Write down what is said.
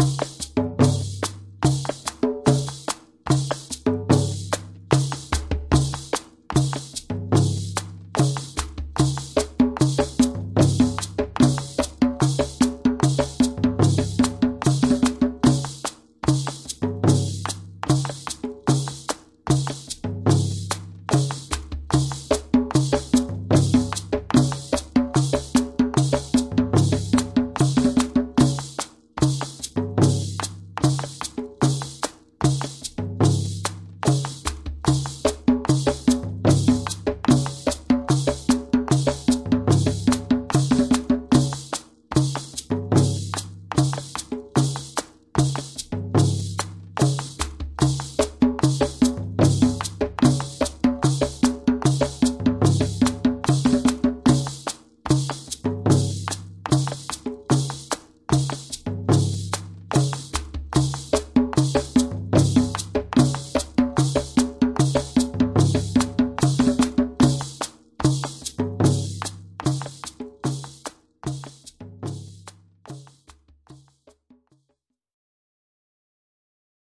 you.